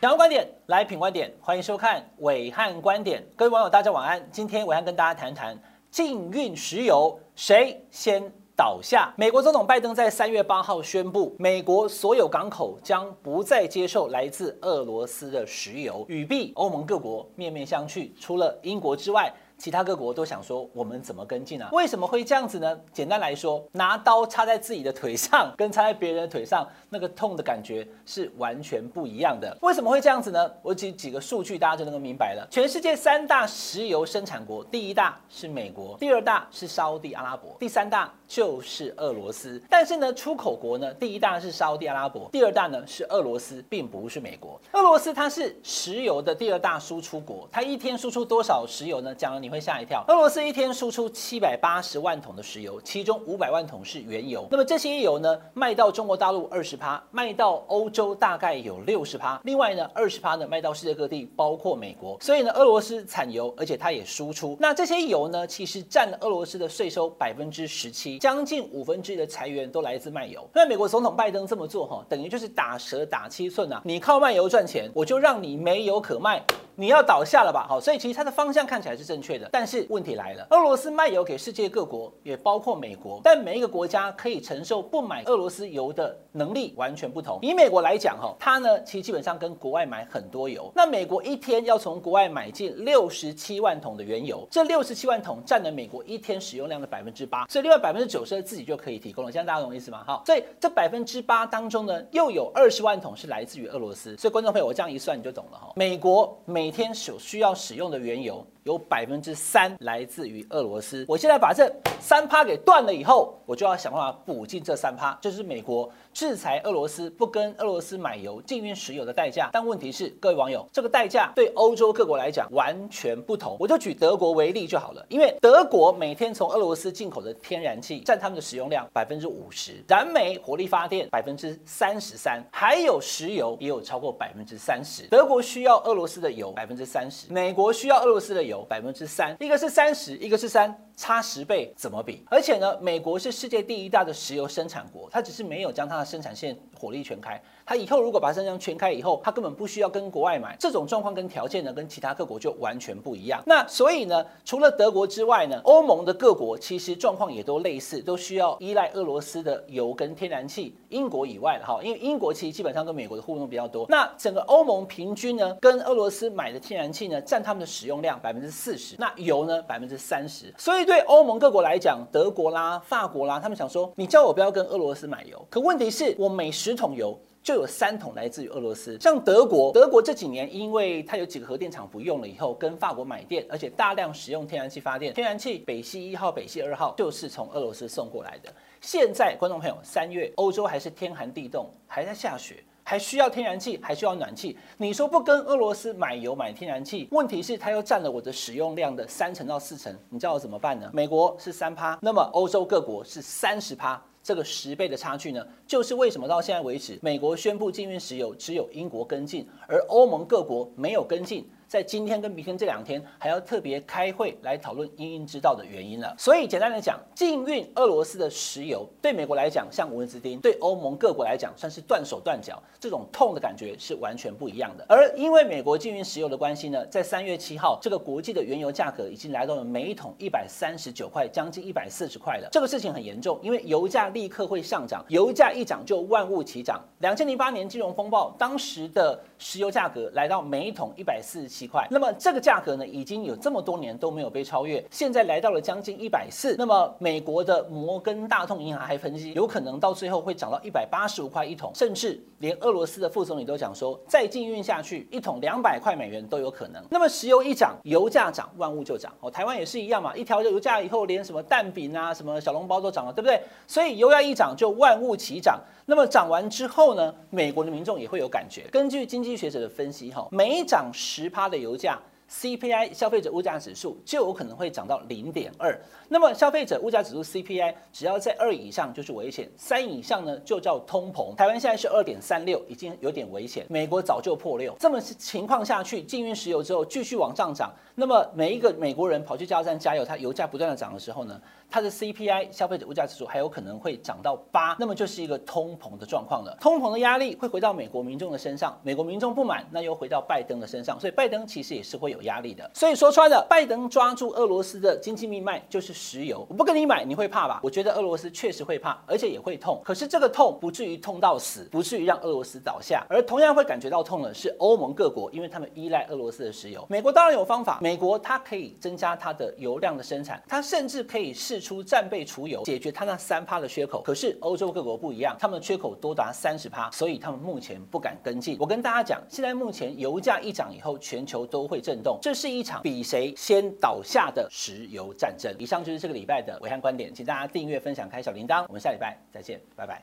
两个观点来品观点，欢迎收看伟汉观点。各位网友，大家晚安。今天伟汉跟大家谈谈禁运石油，谁先倒下？美国总统拜登在三月八号宣布，美国所有港口将不再接受来自俄罗斯的石油，语毕欧盟各国面面相觑，除了英国之外。其他各国都想说，我们怎么跟进啊？为什么会这样子呢？简单来说，拿刀插在自己的腿上，跟插在别人的腿上，那个痛的感觉是完全不一样的。为什么会这样子呢？我举几个数据，大家就能够明白了。全世界三大石油生产国，第一大是美国，第二大是沙地阿拉伯，第三大就是俄罗斯。但是呢，出口国呢，第一大是沙地阿拉伯，第二大呢是俄罗斯，并不是美国。俄罗斯它是石油的第二大输出国，它一天输出多少石油呢？讲了你。会吓一跳。俄罗斯一天输出七百八十万桶的石油，其中五百万桶是原油。那么这些油呢，卖到中国大陆二十趴，卖到欧洲大概有六十趴。另外呢，二十趴呢卖到世界各地，包括美国。所以呢，俄罗斯产油，而且它也输出。那这些油呢，其实占了俄罗斯的税收百分之十七，将近五分之一的财源都来自卖油。那美国总统拜登这么做哈，等于就是打蛇打七寸啊！你靠卖油赚钱，我就让你没油可卖。你要倒下了吧？好，所以其实它的方向看起来是正确的，但是问题来了，俄罗斯卖油给世界各国，也包括美国，但每一个国家可以承受不买俄罗斯油的能力完全不同。以美国来讲，哈，它呢其实基本上跟国外买很多油，那美国一天要从国外买进六十七万桶的原油，这六十七万桶占了美国一天使用量的百分之八，所以另外百分之九十自己就可以提供了。这样大家懂意思吗？哈，所以这百分之八当中呢，又有二十万桶是来自于俄罗斯，所以观众朋友，我这样一算你就懂了哈。美国每每天所需要使用的原油，有百分之三来自于俄罗斯。我现在把这三趴给断了以后，我就要想办法补进这三趴，这是美国制裁俄罗斯、不跟俄罗斯买油、禁运石油的代价。但问题是，各位网友，这个代价对欧洲各国来讲完全不同。我就举德国为例就好了，因为德国每天从俄罗斯进口的天然气占他们的使用量百分之五十，燃煤火力发电百分之三十三，还有石油也有超过百分之三十。德国需要俄罗斯的油。百分之三十，美国需要俄罗斯的油有百分之三，一个是三十，一个是三，差十倍怎么比？而且呢，美国是世界第一大的石油生产国，它只是没有将它的生产线火力全开。它以后如果把生产线全开以后，它根本不需要跟国外买。这种状况跟条件呢，跟其他各国就完全不一样。那所以呢，除了德国之外呢，欧盟的各国其实状况也都类似，都需要依赖俄罗斯的油跟天然气。英国以外的哈，因为英国其实基本上跟美国的互动比较多。那整个欧盟平均呢，跟俄罗斯买的天然气呢，占他们的使用量百分之四十，那油呢百分之三十。所以对欧盟各国来讲，德国啦、法国啦，他们想说，你叫我不要跟俄罗斯买油，可问题是我每十桶油。就有三桶来自于俄罗斯，像德国，德国这几年因为它有几个核电厂不用了以后，跟法国买电，而且大量使用天然气发电，天然气北溪一号、北溪二号就是从俄罗斯送过来的。现在观众朋友，三月欧洲还是天寒地冻，还在下雪，还需要天然气，还需要暖气。你说不跟俄罗斯买油买天然气，问题是它又占了我的使用量的三成到四成，你叫我怎么办呢？美国是三趴，那么欧洲各国是三十趴。这个十倍的差距呢，就是为什么到现在为止，美国宣布禁运石油，只有英国跟进，而欧盟各国没有跟进。在今天跟明天这两天，还要特别开会来讨论因应之道的原因了。所以简单的讲，禁运俄罗斯的石油，对美国来讲像蚊子叮，对欧盟各国来讲算是断手断脚，这种痛的感觉是完全不一样的。而因为美国禁运石油的关系呢，在三月七号，这个国际的原油价格已经来到了每一桶一百三十九块，将近一百四十块了。这个事情很严重，因为油价立刻会上涨，油价一涨就万物齐涨。两千零八年金融风暴，当时的石油价格来到每一桶一百四十七。几块，那么这个价格呢，已经有这么多年都没有被超越，现在来到了将近一百四。那么美国的摩根大通银行还分析，有可能到最后会涨到一百八十五块一桶，甚至连俄罗斯的副总理都讲说，再禁运下去，一桶两百块美元都有可能。那么石油一涨，油价涨，万物就涨。哦，台湾也是一样嘛，一调油价以后，连什么蛋饼啊、什么小笼包都涨了，对不对？所以油价一涨，就万物齐涨。那么涨完之后呢，美国的民众也会有感觉。根据经济学者的分析，哈，每涨十趴的油价，CPI 消费者物价指数就有可能会涨到零点二。那么消费者物价指数 CPI 只要在二以上就是危险，三以上呢就叫通膨。台湾现在是二点三六，已经有点危险。美国早就破六。这么情况下去，禁运石油之后继续往上涨，那么每一个美国人跑去加油站加油，它油价不断的涨的时候呢，它的 CPI 消费者物价指数还有可能会涨到八，那么就是一个通膨的状况了。通膨的压力会回到美国民众的身上，美国民众不满，那又回到拜登的身上，所以拜登其实也是会有压力的。所以说穿了，拜登抓住俄罗斯的经济命脉就是石油。我不跟你买，你会怕吧？我觉得俄罗斯确实会怕，而且也会痛。可是这个痛不至于痛到死，不至于让俄罗斯倒下。而同样会感觉到痛的是欧盟各国，因为他们依赖俄罗斯的石油。美国当然有方法，美国它可以增加它的油量的生产，它甚至可以试出战备储油，解决它那三趴的缺口。可是欧洲各国不一样，他们的缺口多达三十趴，所以他们目前不敢跟进。我跟大家讲，现在目前油价一涨以后，全球都会震动，这是一场比谁先倒下的石油战争。以上就是这个礼拜的维汉观点，请大家订阅、分享、开小铃铛。我们下礼拜再见，拜拜。